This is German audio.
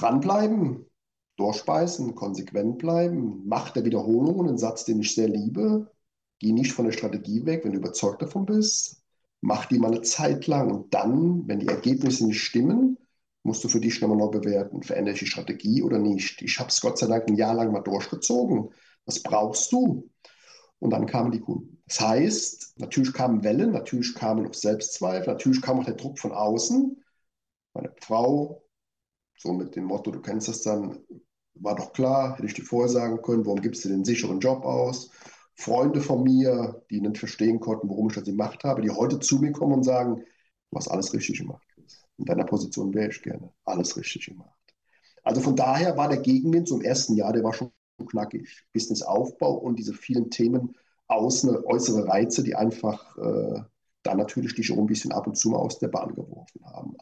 dranbleiben, durchbeißen, konsequent bleiben, Macht der Wiederholungen, ein Satz, den ich sehr liebe. Geh nicht von der Strategie weg, wenn du überzeugt davon bist. Mach die mal eine Zeit lang und dann, wenn die Ergebnisse nicht stimmen, musst du für dich nochmal neu bewerten. Verändere ich die Strategie oder nicht? Ich habe es Gott sei Dank ein Jahr lang mal durchgezogen. Was brauchst du? Und dann kamen die Kunden. Das heißt, natürlich kamen Wellen, natürlich kamen auch Selbstzweifel, natürlich kam auch der Druck von außen. Meine Frau, so mit dem Motto, du kennst das dann, war doch klar, hätte ich dir vorher sagen können, warum gibst du den sicheren Job aus? Freunde von mir, die nicht verstehen konnten, warum ich das gemacht habe, die heute zu mir kommen und sagen, du hast alles richtig gemacht. In deiner Position wäre ich gerne. Alles richtig gemacht. Also von daher war der Gegenwind zum ersten Jahr, der war schon knackig. Businessaufbau und diese vielen Themen, außen, äußere Reize, die einfach äh, dann natürlich dich auch ein bisschen ab und zu mal aus der Bahn geworfen haben.